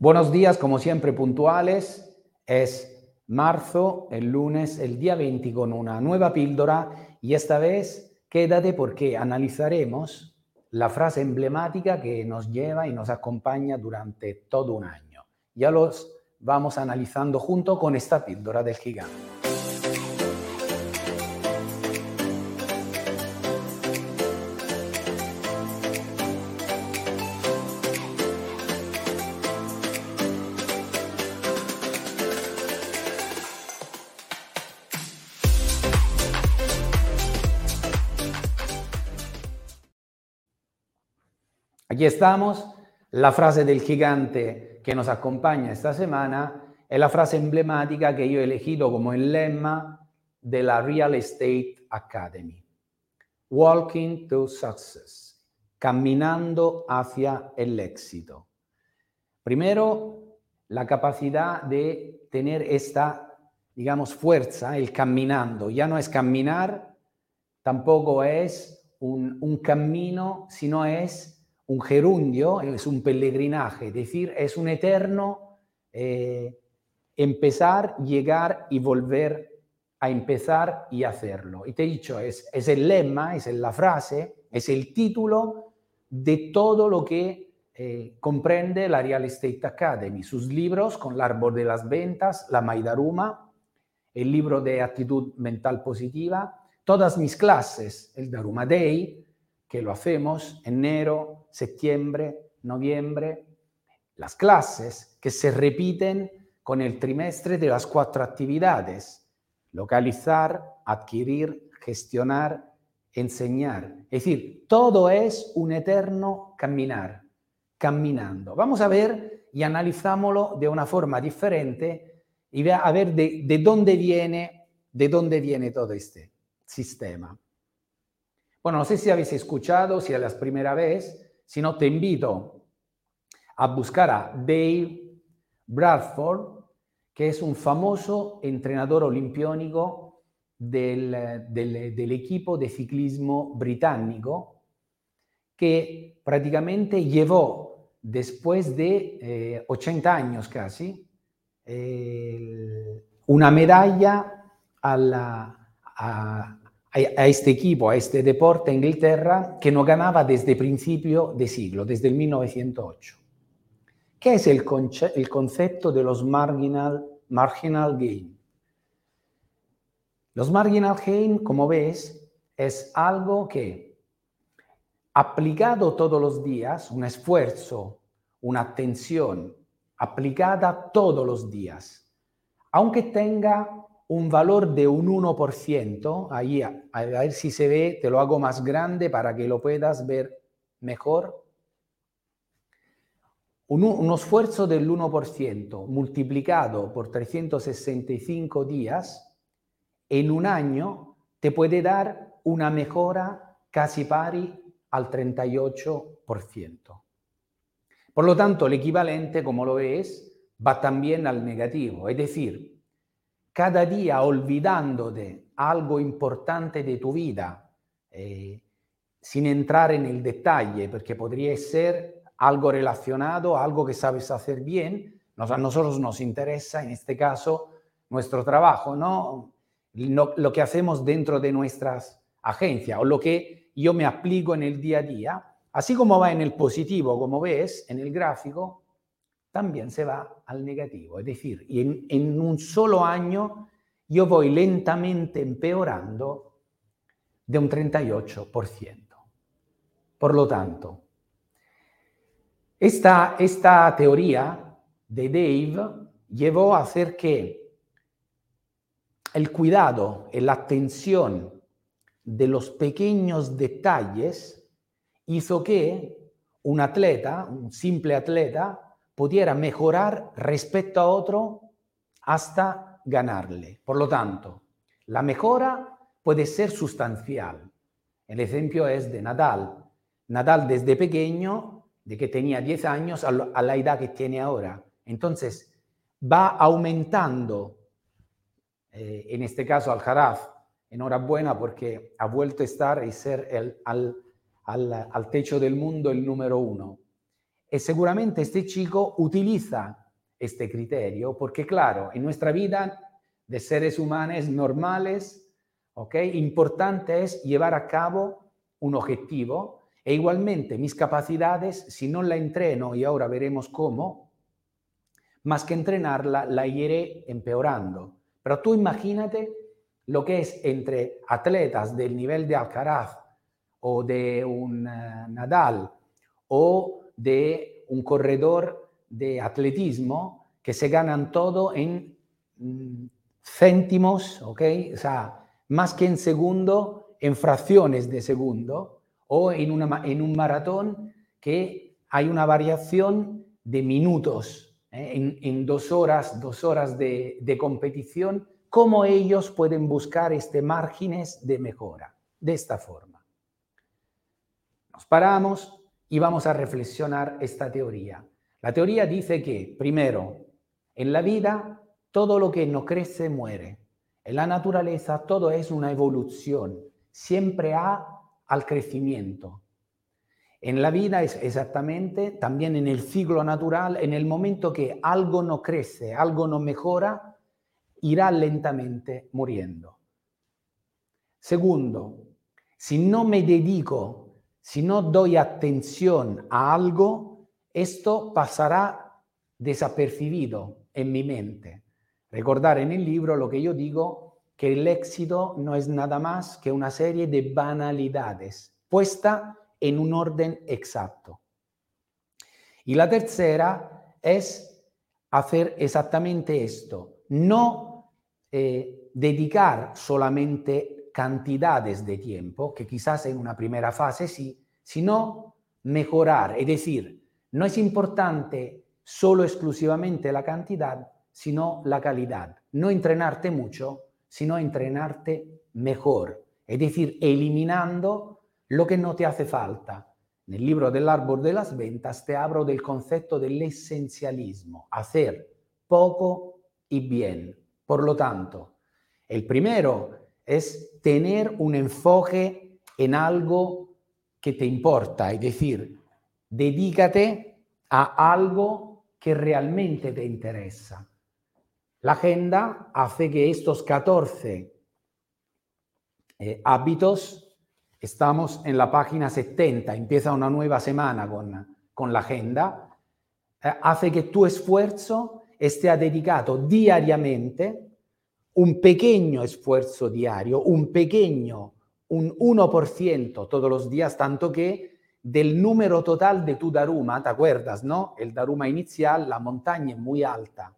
Buenos días, como siempre, puntuales. Es marzo, el lunes, el día 20 con una nueva píldora y esta vez quédate porque analizaremos la frase emblemática que nos lleva y nos acompaña durante todo un año. Ya los vamos analizando junto con esta píldora del gigante. Aquí estamos. La frase del gigante que nos acompaña esta semana es la frase emblemática que yo he elegido como el lema de la Real Estate Academy. Walking to Success. Caminando hacia el éxito. Primero, la capacidad de tener esta, digamos, fuerza, el caminando. Ya no es caminar, tampoco es un, un camino, sino es un gerundio, es un peregrinaje, es decir, es un eterno eh, empezar, llegar y volver a empezar y hacerlo. Y te he dicho, es, es el lema, es la frase, es el título de todo lo que eh, comprende la Real Estate Academy, sus libros con el árbol de las ventas, la Maidaruma, el libro de actitud mental positiva, todas mis clases, el Daruma Day, que lo hacemos enero, septiembre, noviembre, las clases que se repiten con el trimestre de las cuatro actividades, localizar, adquirir, gestionar, enseñar. Es decir, todo es un eterno caminar, caminando. Vamos a ver y analizámoslo de una forma diferente y a ver de, de dónde viene, de dónde viene todo este sistema. Bueno, no sé si habéis escuchado, si es la primera vez, si no te invito a buscar a Dave Bradford, que es un famoso entrenador olimpiónico del, del, equipo de ciclismo británico, que prácticamente llevó después de 80 eh, años casi una medalla a, la, a, este equipo, a este deporte en Inglaterra que no ganaba desde principio de siglo, desde el 1908. ¿Qué es el, el concepto de los marginal, marginal gain? Los marginal gain, como ves, es algo que aplicado todos los días, un esfuerzo, una atención aplicada todos los días, aunque tenga un valor de un 1%, ahí a, ver si se ve, te lo hago más grande para que lo puedas ver mejor. Un, un esfuerzo del 1% multiplicado por 365 días en un año te puede dar una mejora casi pari al 38%. Por lo tanto, el equivalente, como lo ves, va también al negativo, es decir, cada día olvidándote algo importante de tu vida, eh, sin entrar en el detalle, porque podría ser algo relacionado, algo que sabes hacer bien. Nos, a nosotros nos interesa, en este caso, nuestro trabajo, ¿no? lo que hacemos dentro de nuestras agencias o lo que yo me aplico en el día a día, así como va en el positivo, como ves en el gráfico, también se va al negativo. Es decir, en, en un solo año yo voy lentamente empeorando de un 38%. Por lo tanto, esta, esta teoría de Dave llevó a hacer que el cuidado y la atención de los pequeños detalles hizo que un atleta, un simple atleta, pudiera mejorar respecto a otro hasta ganarle. Por lo tanto, la mejora puede ser sustancial. El ejemplo es de Nadal. Nadal desde pequeño, de que tenía 10 años a la edad que tiene ahora. Entonces, va aumentando, eh, en este caso Alcaraz, enhorabuena porque ha vuelto a estar y ser al, al, al techo del mundo el número uno Y seguramente este chico utiliza este criterio porque, claro, en nuestra vida de seres humanos normales, ¿ok? Importante es llevar a cabo un objetivo e igualmente mis capacidades, si no la entreno, y ahora veremos cómo, más que entrenarla, la iré empeorando. Pero tú imagínate lo que es entre atletas del nivel de Alcaraz o de un eh, Nadal o de un corredor de atletismo que se ganan todo en mm, céntimos, ¿ok? O sea, más que en segundo, en fracciones de segundo, o en, una, en un maratón que hay una variación de minutos, ¿eh? en, dos horas, dos horas de, de competición, cómo ellos pueden buscar este márgenes de mejora, de esta forma. Nos paramos y vamos a reflexionar esta teoría. La teoría dice que, primero, en la vida todo lo que no crece muere. En la naturaleza todo es una evolución, siempre ha al crecimiento. En la vida es exactamente, también en el ciclo natural, en el momento que algo no crece, algo no mejora, irá lentamente muriendo. Segundo, si no me dedico, si no doy atención a algo, esto pasará desapercibido en mi mente. Recordar en el libro lo que yo digo, que el éxito no es nada más que una serie de banalidades puesta en un orden exacto. Y la tercera es hacer exactamente esto, no eh, dedicar solamente cantidades de tiempo, que quizás en una primera fase sí, sino mejorar, es decir, no es importante solo exclusivamente la cantidad, sino la calidad. No entrenarte mucho, sino entrenarte mejor. Es decir, eliminando lo que no te hace falta. Nel libro del árbol de las ventas te hablo del concepto del esencialismo, hacer poco y bien. Por lo tanto, el primero es tener un enfoque en algo que te importa, es decir, dedícate a algo que realmente te interesa. La agenda hace que estos 14 eh, hábitos, estamos en la página 70, empieza una nueva semana con, con la agenda, eh, hace que tu esfuerzo esté dedicado diariamente, un pequeño esfuerzo diario, un pequeño, un 1% todos los días, tanto que del número total de tu Daruma, ¿te acuerdas, no? El Daruma inicial, la montaña es muy alta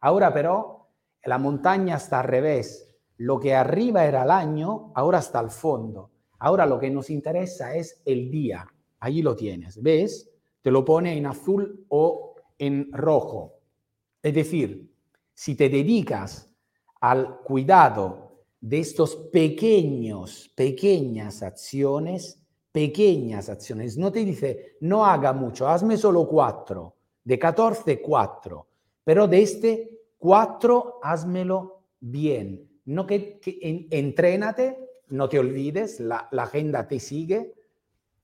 Ahora pero la montaña está al revés. Lo que arriba era el año, ahora está al fondo. Ahora lo que nos interesa es el día. Allí lo tienes. ¿Ves? Te lo pone en azul o en rojo. Es decir, si te dedicas al cuidado de estos pequeños, pequeñas acciones, pequeñas acciones, no te dice, no haga mucho, hazme solo cuatro, de 14, cuatro. Pero de este cuatro, házmelo bien. No que, entrénate, no te olvides, la, agenda te sigue,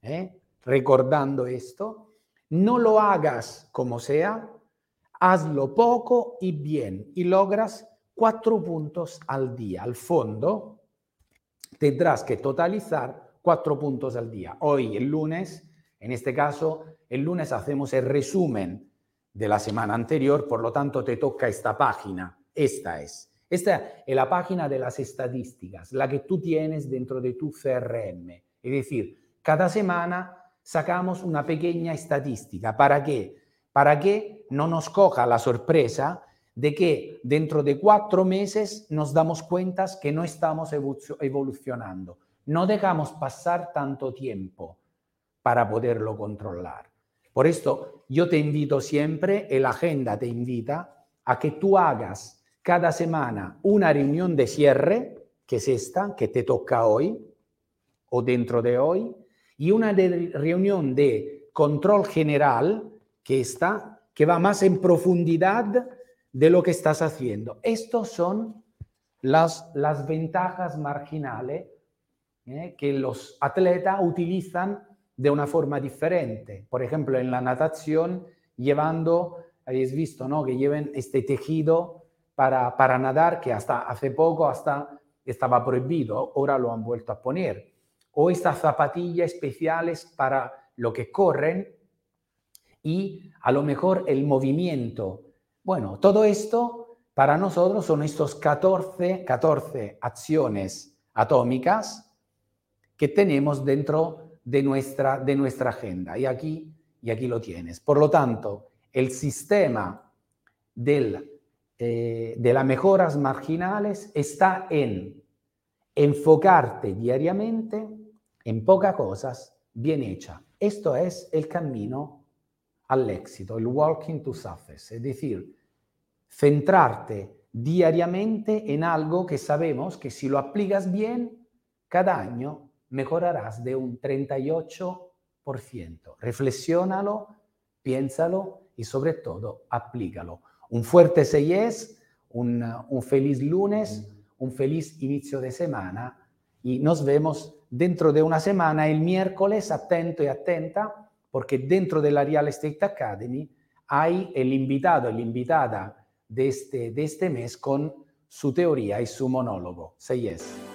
¿eh? recordando esto. No lo hagas como sea, hazlo poco y bien y logras cuatro puntos al día. Al fondo, tendrás que totalizar cuatro puntos al día. Hoy, el lunes, en este caso, el lunes hacemos el resumen de la semana anterior, por lo tanto te toca esta página. Esta es. Esta es la página de las estadísticas, la que tú tienes dentro de tu CRM. Es decir, cada semana sacamos una pequeña estadística. ¿Para qué? Para que no nos coja la sorpresa de que dentro de cuatro meses nos damos cuenta que no estamos evolucionando. No dejamos pasar tanto tiempo para poderlo controlar. Por esto yo te invito siempre, el agenda te invita a que tú hagas cada semana una reunión de cierre, que es esta, que te toca hoy o dentro de hoy, y una reunión de control general, que está, que va más en profundidad de lo que estás haciendo. Estos son las, las ventajas marginales eh, que los atletas utilizan de una forma diferente. Por ejemplo, en la natación, llevando, habéis visto, ¿no? Que lleven este tejido para, para nadar, que hasta hace poco hasta estaba prohibido, ahora lo han vuelto a poner. O estas zapatillas especiales para lo que corren y a lo mejor el movimiento. Bueno, todo esto para nosotros son estos 14, 14 acciones atómicas que tenemos dentro de nuestra, de nuestra agenda. Y aquí, y aquí lo tienes. Por lo tanto, el sistema eh, de las mejoras marginales está en enfocarte diariamente en pocas cosas bien hechas. Esto es el camino al éxito, el walking to success, es decir, centrarte diariamente en algo que sabemos que si lo aplicas bien, cada año mejorarás de un 38%. Reflexiónalo, piénsalo y sobre todo aplícalo. Un fuerte 6 un, un feliz lunes, un feliz inicio de semana y nos vemos dentro de una semana, el miércoles, atento y atenta, porque dentro de la Real Estate Academy hay el invitado, la invitada de este, de este mes con su teoría y su monólogo. 6